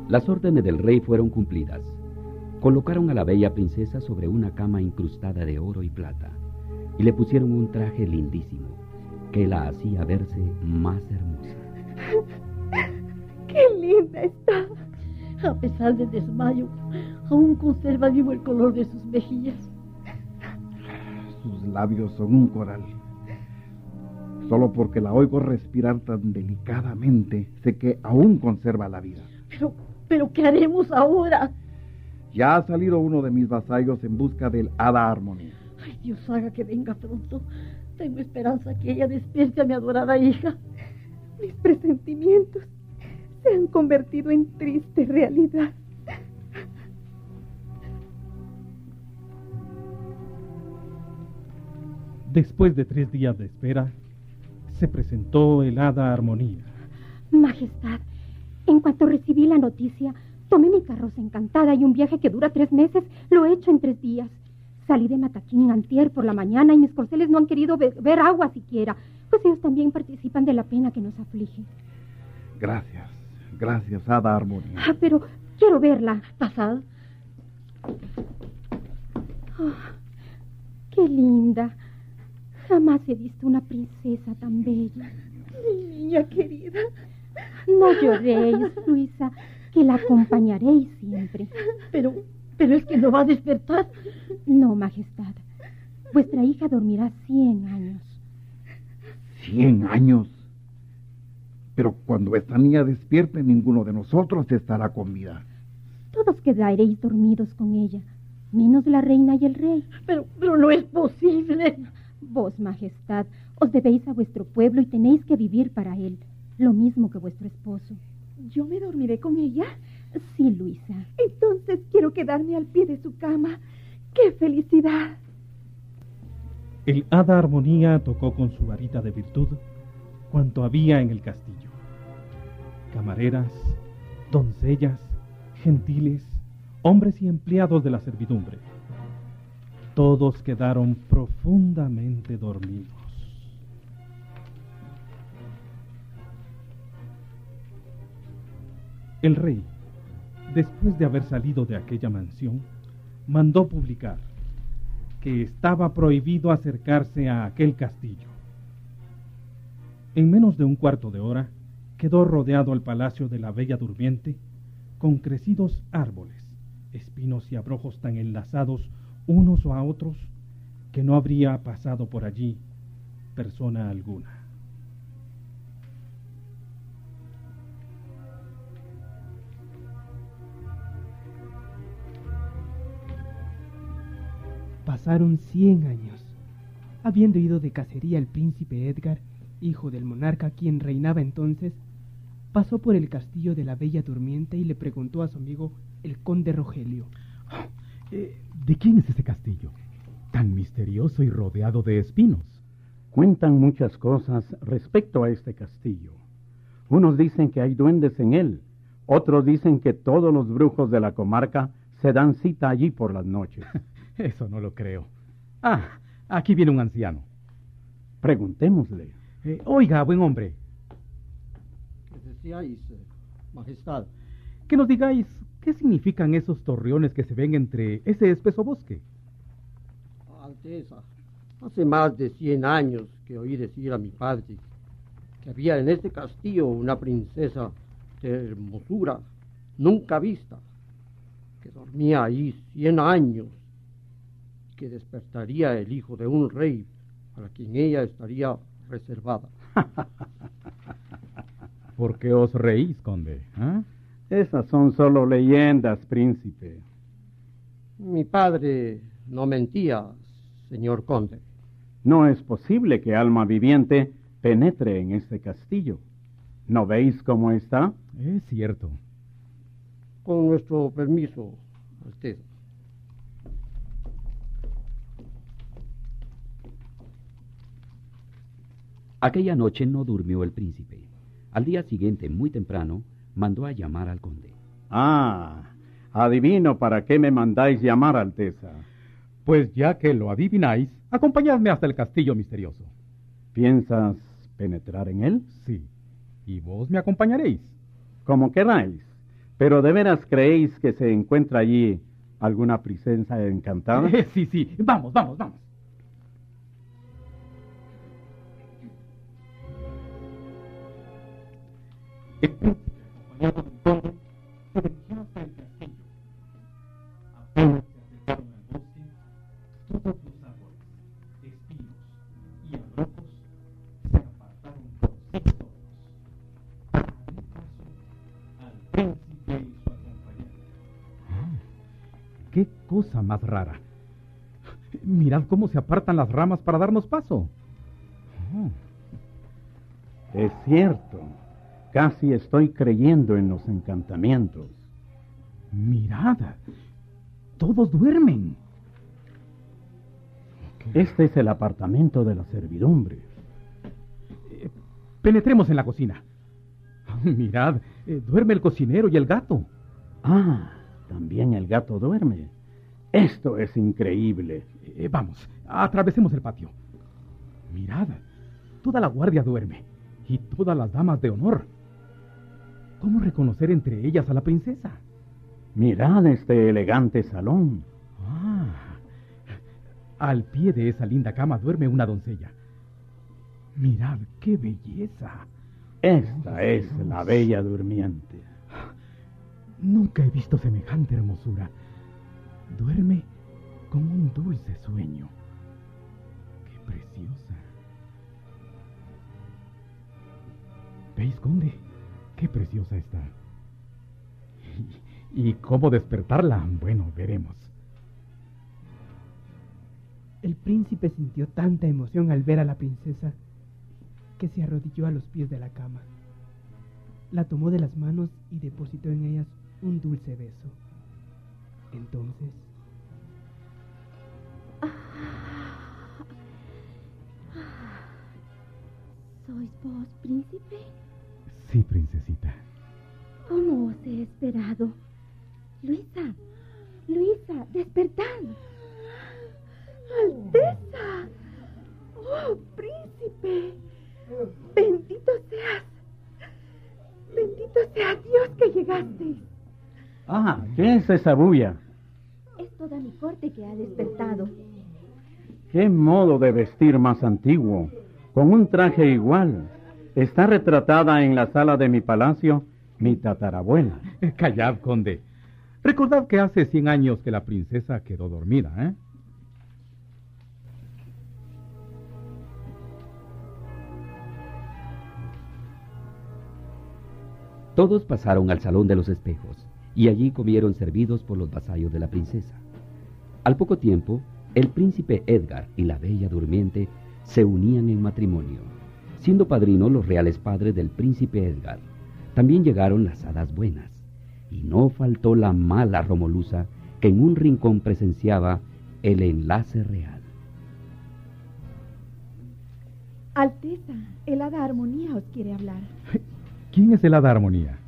Las órdenes del rey fueron cumplidas. Colocaron a la bella princesa sobre una cama incrustada de oro y plata y le pusieron un traje lindísimo que la hacía verse más hermosa. ¡Qué linda está! A pesar del desmayo, aún conserva vivo el color de sus mejillas. Sus labios son un coral. Solo porque la oigo respirar tan delicadamente, sé que aún conserva la vida. Pero, pero, ¿qué haremos ahora? Ya ha salido uno de mis vasallos en busca del hada armonía. Ay, Dios haga que venga pronto. Tengo esperanza que ella despierte a mi adorada hija. Mis presentimientos se han convertido en triste realidad. Después de tres días de espera, se presentó el hada armonía. Majestad, en cuanto recibí la noticia, tomé mi carroza encantada y un viaje que dura tres meses lo he hecho en tres días. Salí de Mataquín antier por la mañana y mis corceles no han querido beber agua siquiera, pues ellos también participan de la pena que nos aflige. Gracias, gracias, hada armonía. Ah, pero quiero verla. Pasad. Oh, qué linda. Jamás he visto una princesa tan bella. Mi niña querida. No lloréis, Luisa, que la acompañaréis siempre. Pero, pero es que no va a despertar. No, Majestad. Vuestra hija dormirá cien años. ¿Cien años? Pero cuando esta niña despierte, ninguno de nosotros estará con vida. Todos quedaréis dormidos con ella. menos la reina y el rey. Pero, pero no es posible. Vos, Majestad, os debéis a vuestro pueblo y tenéis que vivir para él, lo mismo que vuestro esposo. ¿Yo me dormiré con ella? Sí, Luisa. Entonces quiero quedarme al pie de su cama. ¡Qué felicidad! El hada armonía tocó con su varita de virtud cuanto había en el castillo. Camareras, doncellas, gentiles, hombres y empleados de la servidumbre. Todos quedaron profundamente dormidos. El rey, después de haber salido de aquella mansión, mandó publicar que estaba prohibido acercarse a aquel castillo. En menos de un cuarto de hora quedó rodeado el palacio de la Bella Durmiente con crecidos árboles, espinos y abrojos tan enlazados unos a otros que no habría pasado por allí persona alguna. Pasaron cien años. Habiendo ido de cacería el príncipe Edgar, hijo del monarca quien reinaba entonces, pasó por el castillo de la Bella Durmiente y le preguntó a su amigo el conde Rogelio. Eh, ¿De quién es ese castillo? Tan misterioso y rodeado de espinos. Cuentan muchas cosas respecto a este castillo. Unos dicen que hay duendes en él, otros dicen que todos los brujos de la comarca se dan cita allí por las noches. Eso no lo creo. Ah, aquí viene un anciano. Preguntémosle. Eh, oiga, buen hombre. ¿Qué decíais, eh, Majestad? Que nos digáis qué significan esos torreones que se ven entre ese espeso bosque. Alteza, hace más de cien años que oí decir a mi padre que había en este castillo una princesa de hermosura nunca vista, que dormía ahí cien años que despertaría el hijo de un rey para quien ella estaría reservada. ¿Por qué os reís, conde? ¿Ah? Esas son solo leyendas, príncipe. Mi padre no mentía, señor conde. No es posible que alma viviente penetre en este castillo. ¿No veis cómo está? Es cierto. Con nuestro permiso, Alteza. Aquella noche no durmió el príncipe. Al día siguiente, muy temprano, mandó a llamar al conde. Ah, adivino para qué me mandáis llamar, Alteza. Pues ya que lo adivináis, acompañadme hasta el castillo misterioso. ¿Piensas penetrar en él? Sí. ¿Y vos me acompañaréis? Como queráis. Pero de veras creéis que se encuentra allí alguna princesa encantada? Eh, sí, sí. Vamos, vamos, vamos. Acompañado del conde, se dirigió hasta el castillo. Apenas se acercaron al bosque, todos los árboles, espinos y abrojos se apartaron por sí solos para abrir paso al príncipe y su acompañante. ¡Qué cosa más rara! Mirad cómo se apartan las ramas para darnos paso. Oh. Es cierto. Casi estoy creyendo en los encantamientos. Mirad, todos duermen. Este es el apartamento de la servidumbre. Eh, penetremos en la cocina. Mirad, eh, duerme el cocinero y el gato. Ah, también el gato duerme. Esto es increíble. Eh, vamos, atravesemos el patio. Mirad, toda la guardia duerme y todas las damas de honor. ¿Cómo reconocer entre ellas a la princesa? Mirad este elegante salón. Ah, al pie de esa linda cama duerme una doncella. Mirad qué belleza. Esta es la bella durmiente. Nunca he visto semejante hermosura. Duerme como un dulce sueño. Qué preciosa. ¿Veis, conde? Qué preciosa está. ¿Y, ¿Y, cómo despertarla? Bueno, veremos. El príncipe sintió tanta emoción al ver a la princesa que se arrodilló a los pies de la cama. La tomó de las manos y depositó en ellas un dulce beso. Entonces... ¿Sois vos, príncipe? Sí, princesita. ¿Cómo os he esperado? Luisa, Luisa, despertad. Alteza. Oh, príncipe. Bendito seas. Bendito sea Dios que llegaste. Ah, ¿qué es esa bulla? Es toda mi corte que ha despertado. ¿Qué modo de vestir más antiguo? Con un traje igual. Está retratada en la sala de mi palacio mi tatarabuela. Callad, conde. Recordad que hace cien años que la princesa quedó dormida, ¿eh? Todos pasaron al salón de los espejos y allí comieron servidos por los vasallos de la princesa. Al poco tiempo, el príncipe Edgar y la bella durmiente se unían en matrimonio, siendo padrinos los reales padres del príncipe Edgar. También llegaron las hadas buenas, y no faltó la mala Romolusa que en un rincón presenciaba el enlace real. Alteza, el hada Armonía os quiere hablar. ¿Quién es el hada Armonía?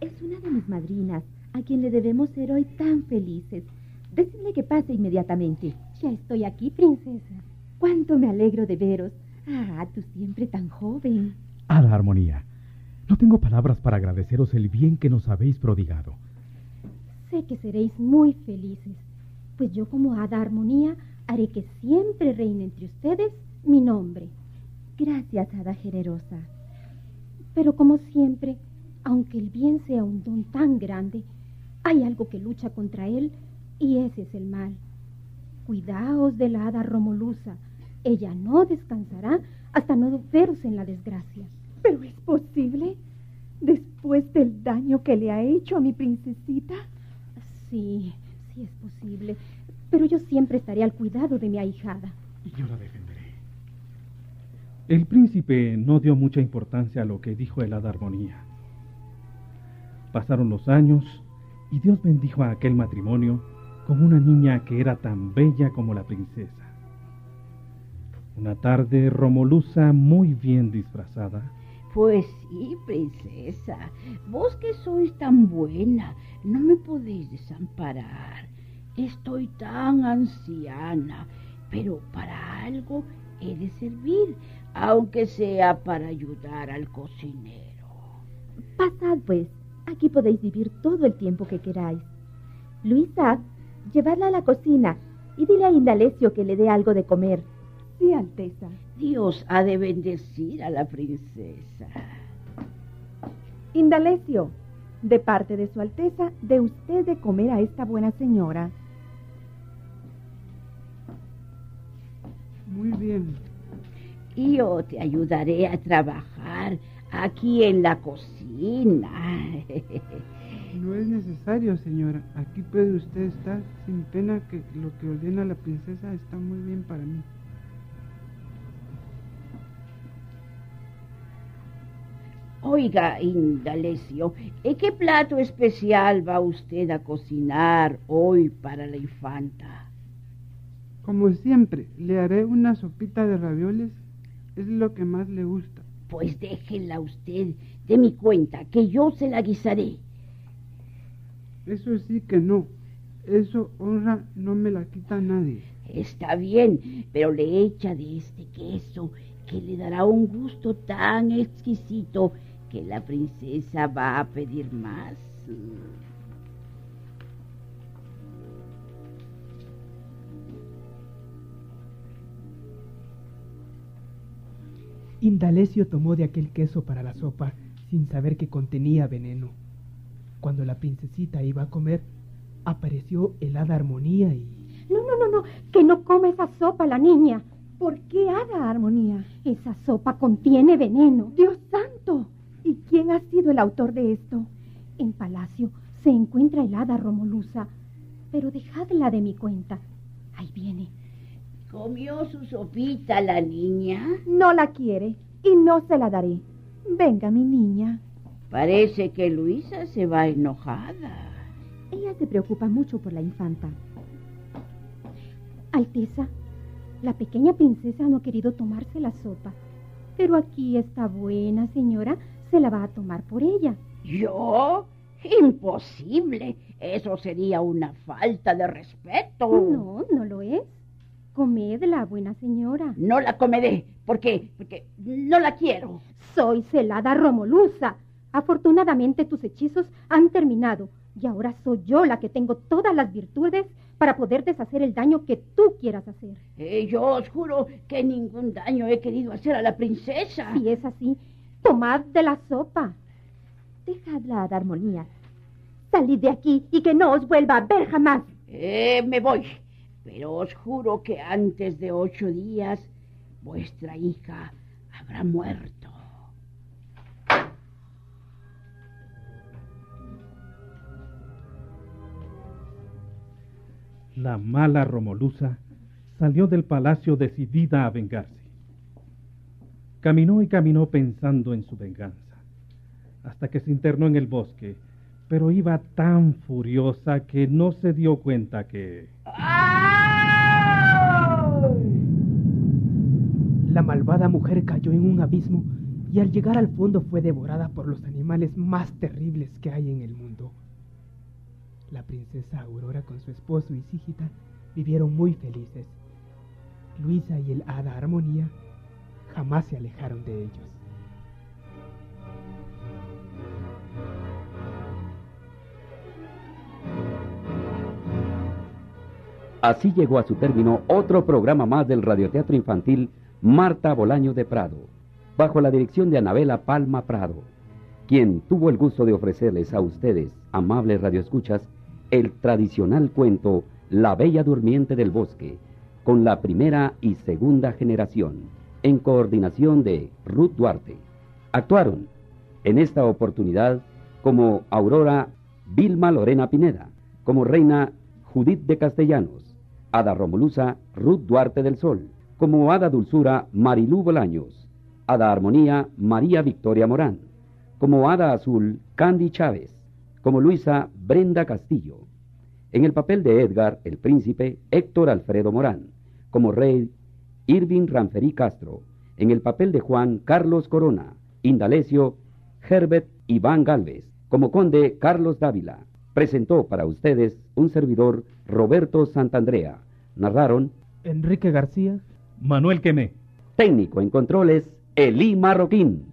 Es una de mis madrinas, a quien le debemos ser hoy tan felices. Decidle que pase inmediatamente. Ya estoy aquí, princesa. Cuánto me alegro de veros. Ah, tú siempre tan joven. Hada Armonía, no tengo palabras para agradeceros el bien que nos habéis prodigado. Sé que seréis muy felices, pues yo como Hada Armonía haré que siempre reine entre ustedes mi nombre. Gracias, Hada generosa. Pero como siempre, aunque el bien sea un don tan grande, hay algo que lucha contra él y ese es el mal. Cuidaos de la hada Romolusa. Ella no descansará hasta no veros en la desgracia. ¿Pero es posible? ¿Después del daño que le ha hecho a mi princesita? Sí, sí es posible. Pero yo siempre estaré al cuidado de mi ahijada. Y yo la defenderé. El príncipe no dio mucha importancia a lo que dijo el hada Armonía. Pasaron los años y Dios bendijo a aquel matrimonio con una niña que era tan bella como la princesa. Una tarde, Romolusa, muy bien disfrazada, Pues sí, princesa. Vos que sois tan buena, no me podéis desamparar. Estoy tan anciana, pero para algo he de servir, aunque sea para ayudar al cocinero. Pasad, pues. Aquí podéis vivir todo el tiempo que queráis. Luisa, llevadla a la cocina y dile a Indalecio que le dé algo de comer. Sí, Alteza. Dios ha de bendecir a la princesa. Indalecio, de parte de su Alteza, de usted de comer a esta buena señora. Muy bien. Y yo te ayudaré a trabajar aquí en la cocina. No es necesario, señora. Aquí puede usted estar sin pena que lo que ordena la princesa está muy bien para mí. Oiga, Indalecio, ¿eh, ¿qué plato especial va usted a cocinar hoy para la infanta? Como siempre, le haré una sopita de ravioles. Es lo que más le gusta. Pues déjela usted de mi cuenta, que yo se la guisaré. Eso sí que no. Eso honra no me la quita nadie. Está bien, pero le echa de este queso que le dará un gusto tan exquisito que la princesa va a pedir más. Indalecio tomó de aquel queso para la sopa sin saber que contenía veneno. Cuando la princesita iba a comer, apareció el hada armonía y... No, no, no, no, que no coma esa sopa la niña. ¿Por qué hada armonía? Esa sopa contiene veneno. Dios santo. ¿Y quién ha sido el autor de esto? En palacio se encuentra el hada Romolusa, pero dejadla de mi cuenta. Ahí viene. ¿Comió su sopita la niña? No la quiere y no se la daré. Venga, mi niña. Parece que Luisa se va enojada. Ella se preocupa mucho por la infanta. Alteza, la pequeña princesa no ha querido tomarse la sopa. Pero aquí está buena, señora. Se la va a tomar por ella. ¿Yo? Imposible. Eso sería una falta de respeto. No, no lo es. Comedla, buena señora. No la comeré. ¿Por qué? Porque no la quiero. Soy celada Romolusa. Afortunadamente tus hechizos han terminado y ahora soy yo la que tengo todas las virtudes para poder deshacer el daño que tú quieras hacer. Eh, yo os juro que ningún daño he querido hacer a la princesa. Si es así, tomad de la sopa. Dejadla a armonía. Salid de aquí y que no os vuelva a ver jamás. Eh, me voy. Pero os juro que antes de ocho días vuestra hija habrá muerto. La mala Romolusa salió del palacio decidida a vengarse. Caminó y caminó pensando en su venganza, hasta que se internó en el bosque, pero iba tan furiosa que no se dio cuenta que... La malvada mujer cayó en un abismo y al llegar al fondo fue devorada por los animales más terribles que hay en el mundo. La princesa Aurora con su esposo y Sigita vivieron muy felices. Luisa y el hada Armonía jamás se alejaron de ellos. Así llegó a su término otro programa más del radioteatro infantil Marta Bolaño de Prado, bajo la dirección de Anabela Palma Prado, quien tuvo el gusto de ofrecerles a ustedes, amables radioescuchas, el tradicional cuento La Bella Durmiente del Bosque, con la primera y segunda generación, en coordinación de Ruth Duarte. Actuaron en esta oportunidad como Aurora Vilma Lorena Pineda, como Reina Judith de Castellanos, Ada Romulusa Ruth Duarte del Sol, como Ada Dulzura Marilú Bolaños, Ada Armonía María Victoria Morán, como Ada Azul Candy Chávez, como Luisa Brenda Castillo. En el papel de Edgar, el príncipe, Héctor Alfredo Morán. Como rey, Irving Ranferí Castro. En el papel de Juan, Carlos Corona. Indalecio, Herbert Iván Galvez. Como conde, Carlos Dávila. Presentó para ustedes un servidor, Roberto Santandrea. Narraron Enrique García, Manuel Quemé. Técnico en controles, Elí Marroquín.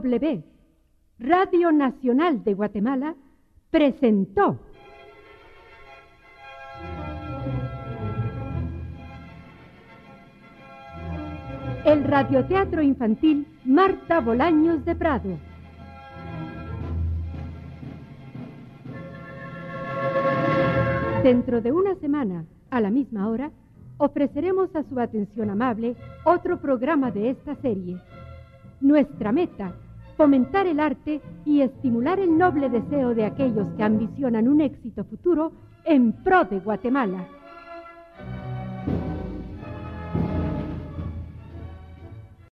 TGW, Radio Nacional de Guatemala, presentó el radioteatro infantil Marta Bolaños de Prado. Dentro de una semana, a la misma hora, ofreceremos a su atención amable otro programa de esta serie. Nuestra meta, fomentar el arte y estimular el noble deseo de aquellos que ambicionan un éxito futuro en pro de Guatemala.